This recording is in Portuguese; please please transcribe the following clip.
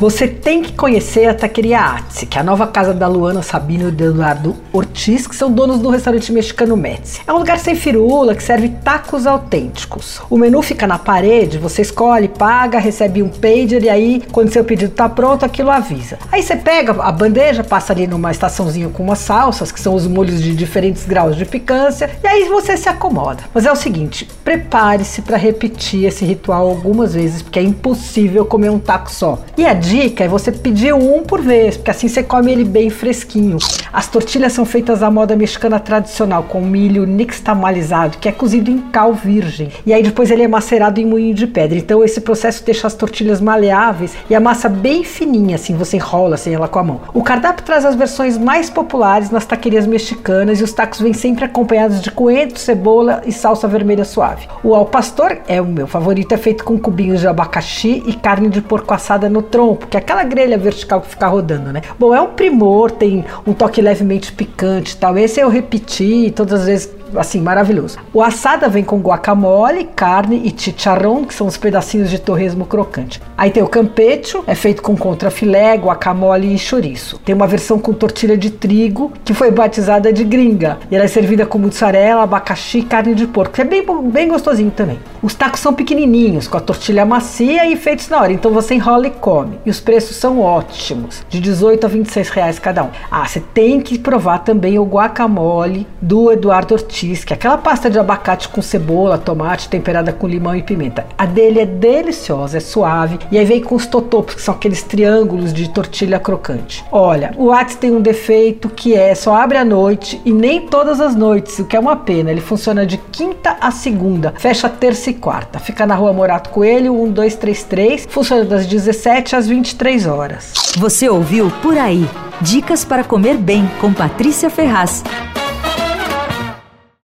Você tem que conhecer a Taqueria Atse, que é a nova casa da Luana Sabino e do Eduardo Ortiz, que são donos do restaurante mexicano Metz. É um lugar sem firula que serve tacos autênticos. O menu fica na parede, você escolhe, paga, recebe um pager e aí, quando seu pedido está pronto, aquilo avisa. Aí você pega a bandeja, passa ali numa estaçãozinha com umas salsas, que são os molhos de diferentes graus de picância, e aí você se acomoda. Mas é o seguinte, prepare-se para repetir esse ritual algumas vezes, porque é impossível comer um taco só. E a dica é você pedir um por vez, porque assim você come ele bem fresquinho. As tortilhas são feitas à moda mexicana tradicional, com milho nixtamalizado, que é cozido em cal virgem. E aí depois ele é macerado em moinho de pedra. Então esse processo deixa as tortilhas maleáveis e a massa bem fininha, assim, você enrola assim ela com a mão. O cardápio traz as versões mais populares nas taquerias mexicanas e os tacos vêm sempre acompanhados de coentro, cebola e salsa vermelha suave. O ao pastor é o meu favorito, é feito com cubinhos de abacaxi e carne de porco assada no tronco, que é aquela grelha vertical que fica rodando, né? Bom, é um primor, tem um toque levemente picante e tal. Esse eu repeti todas as vezes assim, maravilhoso. O assada vem com guacamole, carne e chicharrón, que são os pedacinhos de torresmo crocante. Aí tem o campecho, é feito com contrafilé, guacamole e chouriço. Tem uma versão com tortilha de trigo, que foi batizada de gringa. E ela é servida com mussarela, abacaxi e carne de porco, que é bem, bem gostosinho também. Os tacos são pequenininhos, com a tortilha macia e feitos na hora, então você enrola e come. E os preços são ótimos, de 18 a 26 reais cada um. Ah, você tem que provar também o guacamole do Eduardo Ortiz que é aquela pasta de abacate com cebola, tomate, temperada com limão e pimenta. A dele é deliciosa, é suave. E aí vem com os totopos, que são aqueles triângulos de tortilha crocante. Olha, o Whats tem um defeito que é só abre à noite e nem todas as noites, o que é uma pena. Ele funciona de quinta a segunda, fecha terça e quarta. Fica na rua Morato Coelho, 1233, funciona das 17 às 23 horas. Você ouviu Por Aí. Dicas para comer bem com Patrícia Ferraz.